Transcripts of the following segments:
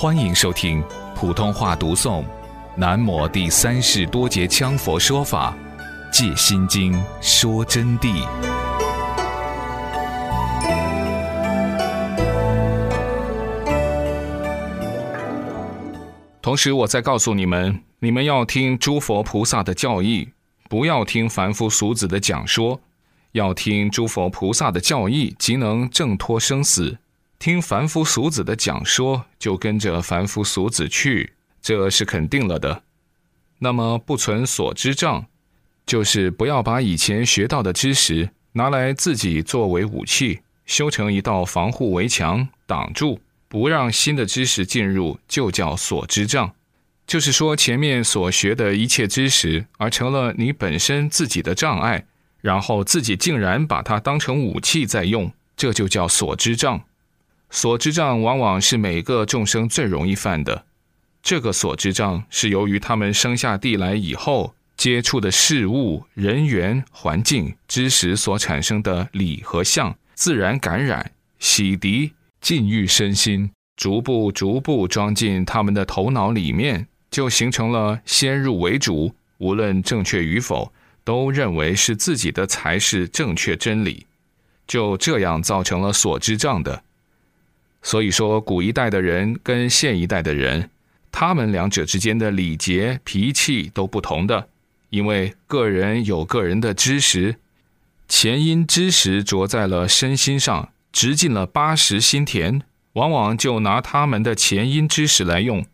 欢迎收听普通话读诵《南摩第三世多杰羌佛说法·借心经说真谛》。同时，我再告诉你们：你们要听诸佛菩萨的教义，不要听凡夫俗子的讲说。要听诸佛菩萨的教义，即能挣脱生死。听凡夫俗子的讲说，就跟着凡夫俗子去，这是肯定了的。那么不存所知障，就是不要把以前学到的知识拿来自己作为武器，修成一道防护围墙，挡住不让新的知识进入，就叫所知障。就是说，前面所学的一切知识，而成了你本身自己的障碍，然后自己竟然把它当成武器在用，这就叫所知障。所知障往往是每个众生最容易犯的。这个所知障是由于他们生下地来以后接触的事物、人员、环境、知识所产生的理和相，自然感染、洗涤、禁欲身心，逐步逐步装进他们的头脑里面，就形成了先入为主，无论正确与否，都认为是自己的才是正确真理，就这样造成了所知障的。所以说，古一代的人跟现一代的人，他们两者之间的礼节、脾气都不同的，因为个人有个人的知识，前因知识着在了身心上，直进了八十心田，往往就拿他们的前因知识来用。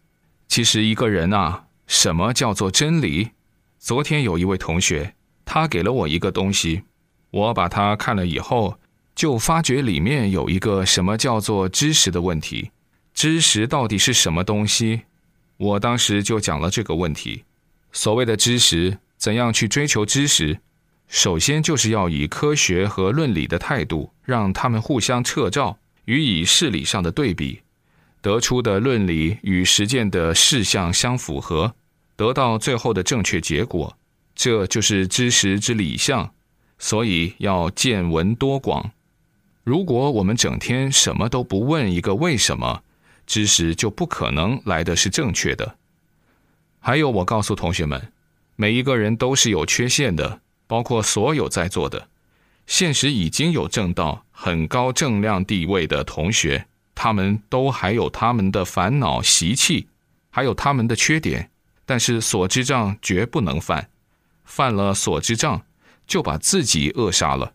其实一个人啊，什么叫做真理？昨天有一位同学，他给了我一个东西，我把它看了以后。就发觉里面有一个什么叫做知识的问题，知识到底是什么东西？我当时就讲了这个问题。所谓的知识，怎样去追求知识？首先就是要以科学和论理的态度，让他们互相测照，予以事理上的对比，得出的论理与实践的事项相符合，得到最后的正确结果。这就是知识之理象。所以要见闻多广。如果我们整天什么都不问一个为什么，知识就不可能来的是正确的。还有，我告诉同学们，每一个人都是有缺陷的，包括所有在座的。现实已经有正道、很高正量地位的同学，他们都还有他们的烦恼习气，还有他们的缺点，但是所知障绝不能犯，犯了所知障，就把自己扼杀了。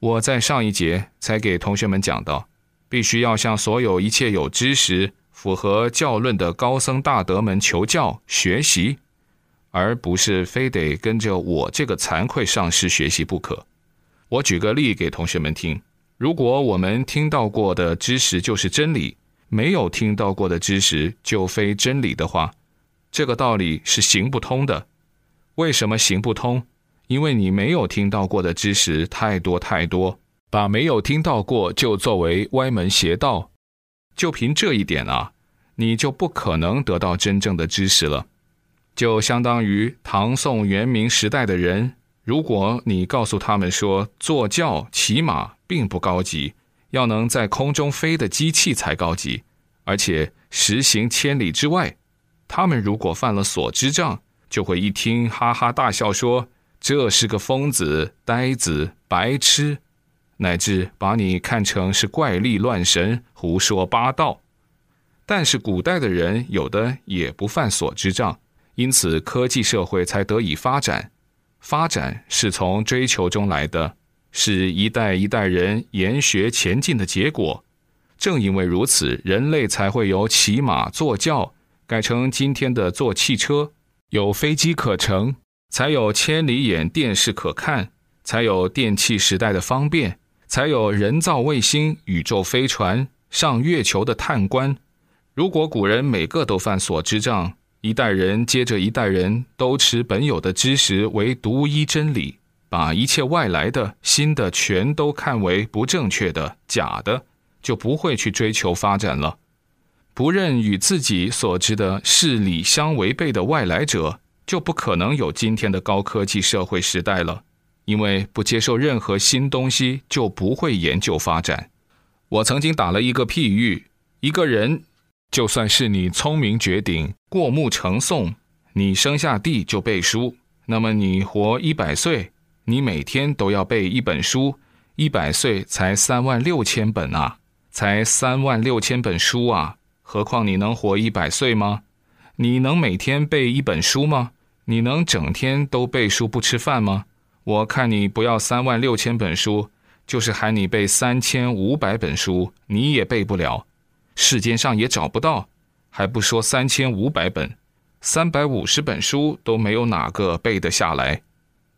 我在上一节才给同学们讲到，必须要向所有一切有知识、符合教论的高僧大德们求教学习，而不是非得跟着我这个惭愧上师学习不可。我举个例给同学们听：如果我们听到过的知识就是真理，没有听到过的知识就非真理的话，这个道理是行不通的。为什么行不通？因为你没有听到过的知识太多太多，把没有听到过就作为歪门邪道，就凭这一点啊，你就不可能得到真正的知识了。就相当于唐宋元明时代的人，如果你告诉他们说坐轿骑马并不高级，要能在空中飞的机器才高级，而且实行千里之外，他们如果犯了所知障，就会一听哈哈大笑说。这是个疯子、呆子、白痴，乃至把你看成是怪力乱神、胡说八道。但是古代的人有的也不犯所知障，因此科技社会才得以发展。发展是从追求中来的，是一代一代人研学前进的结果。正因为如此，人类才会由骑马坐轿改成今天的坐汽车，有飞机可乘。才有千里眼电视可看，才有电气时代的方便，才有人造卫星、宇宙飞船、上月球的探官。如果古人每个都犯所知障，一代人接着一代人都持本有的知识为独一真理，把一切外来的新的全都看为不正确的、假的，就不会去追求发展了。不认与自己所知的事理相违背的外来者。就不可能有今天的高科技社会时代了，因为不接受任何新东西，就不会研究发展。我曾经打了一个譬喻：一个人就算是你聪明绝顶、过目成诵，你生下地就背书，那么你活一百岁，你每天都要背一本书，一百岁才三万六千本啊，才三万六千本书啊！何况你能活一百岁吗？你能每天背一本书吗？你能整天都背书不吃饭吗？我看你不要三万六千本书，就是喊你背三千五百本书，你也背不了。世间上也找不到，还不说三千五百本，三百五十本书都没有哪个背得下来。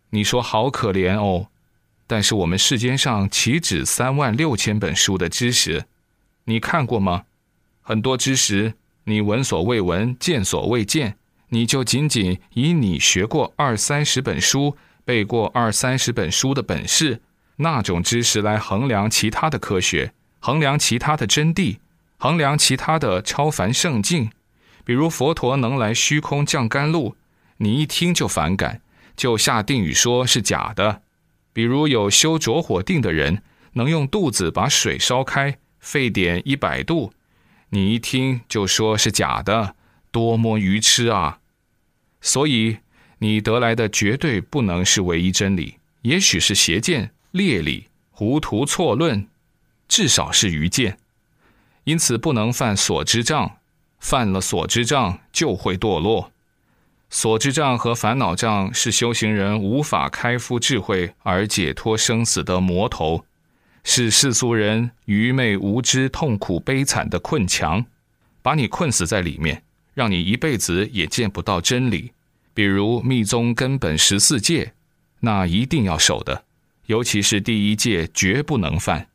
你说好可怜哦。但是我们世间上岂止三万六千本书的知识？你看过吗？很多知识你闻所未闻，见所未见。你就仅仅以你学过二三十本书、背过二三十本书的本事，那种知识来衡量其他的科学，衡量其他的真谛，衡量其他的超凡圣境，比如佛陀能来虚空降甘露，你一听就反感，就下定语说是假的；比如有修着火定的人，能用肚子把水烧开，沸点一百度，你一听就说是假的，多么愚痴啊！所以，你得来的绝对不能是唯一真理，也许是邪见、劣理、糊涂错论，至少是愚见。因此，不能犯所知障，犯了所知障就会堕落。所知障和烦恼障是修行人无法开敷智慧而解脱生死的魔头，是世俗人愚昧无知、痛苦悲惨的困墙，把你困死在里面。让你一辈子也见不到真理，比如密宗根本十四戒，那一定要守的，尤其是第一戒绝不能犯。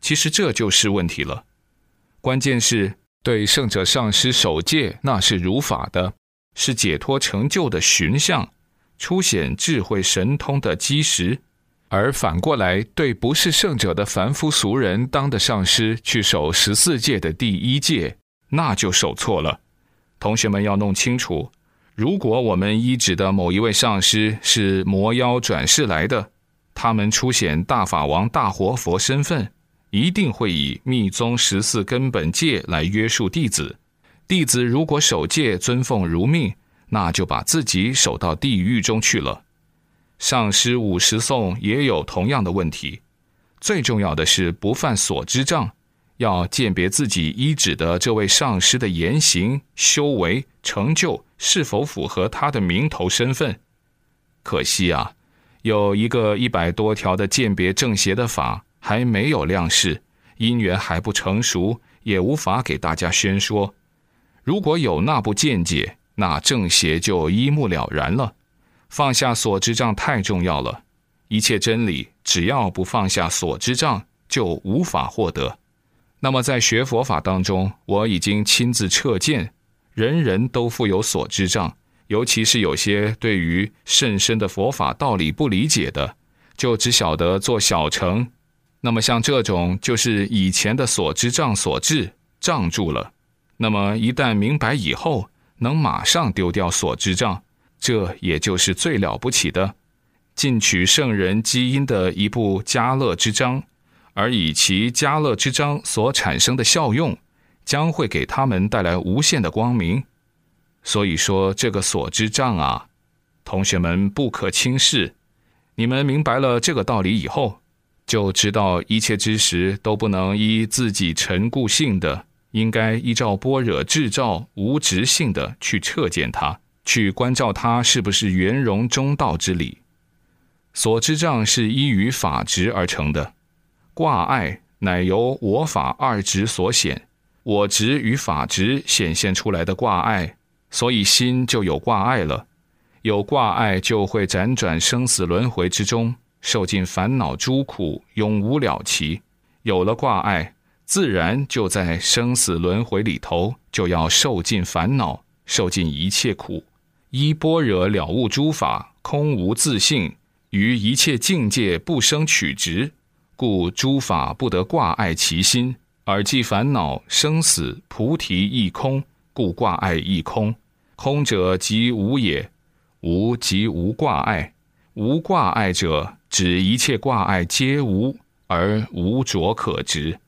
其实这就是问题了。关键是对圣者上师守戒，那是如法的，是解脱成就的寻相，凸显智慧神通的基石；而反过来，对不是圣者的凡夫俗人当的上师去守十四戒的第一戒，那就守错了。同学们要弄清楚，如果我们依指的某一位上师是魔妖转世来的，他们出显大法王、大活佛身份，一定会以密宗十四根本戒来约束弟子。弟子如果守戒尊奉如命，那就把自己守到地狱中去了。上师五十颂也有同样的问题。最重要的是不犯所知障。要鉴别自己依止的这位上师的言行、修为、成就是否符合他的名头身份。可惜啊，有一个一百多条的鉴别正邪的法还没有亮世，因缘还不成熟，也无法给大家宣说。如果有那部见解，那正邪就一目了然了。放下所知障太重要了，一切真理只要不放下所知障，就无法获得。那么，在学佛法当中，我已经亲自彻见，人人都负有所知障，尤其是有些对于甚深的佛法道理不理解的，就只晓得做小乘。那么，像这种就是以前的所知障所致，障住了。那么，一旦明白以后，能马上丢掉所知障，这也就是最了不起的，进取圣人基因的一部家乐之章。而以其家乐之章所产生的效用，将会给他们带来无限的光明。所以说，这个所知障啊，同学们不可轻视。你们明白了这个道理以后，就知道一切知识都不能依自己陈固性的，应该依照般若智照无执性的去彻见它，去关照它是不是圆融中道之理。所知障是依于法执而成的。挂碍乃由我法二执所显，我执与法执显现出来的挂碍，所以心就有挂碍了。有挂碍就会辗转生死轮回之中，受尽烦恼诸苦，永无了期。有了挂碍，自然就在生死轮回里头就要受尽烦恼，受尽一切苦。依般若了悟诸法空无自性，于一切境界不生取执。故诸法不得挂碍其心，而即烦恼生死菩提亦空，故挂碍亦空。空者即无也，无即无挂碍。无挂碍者，指一切挂碍皆无，而无着可执。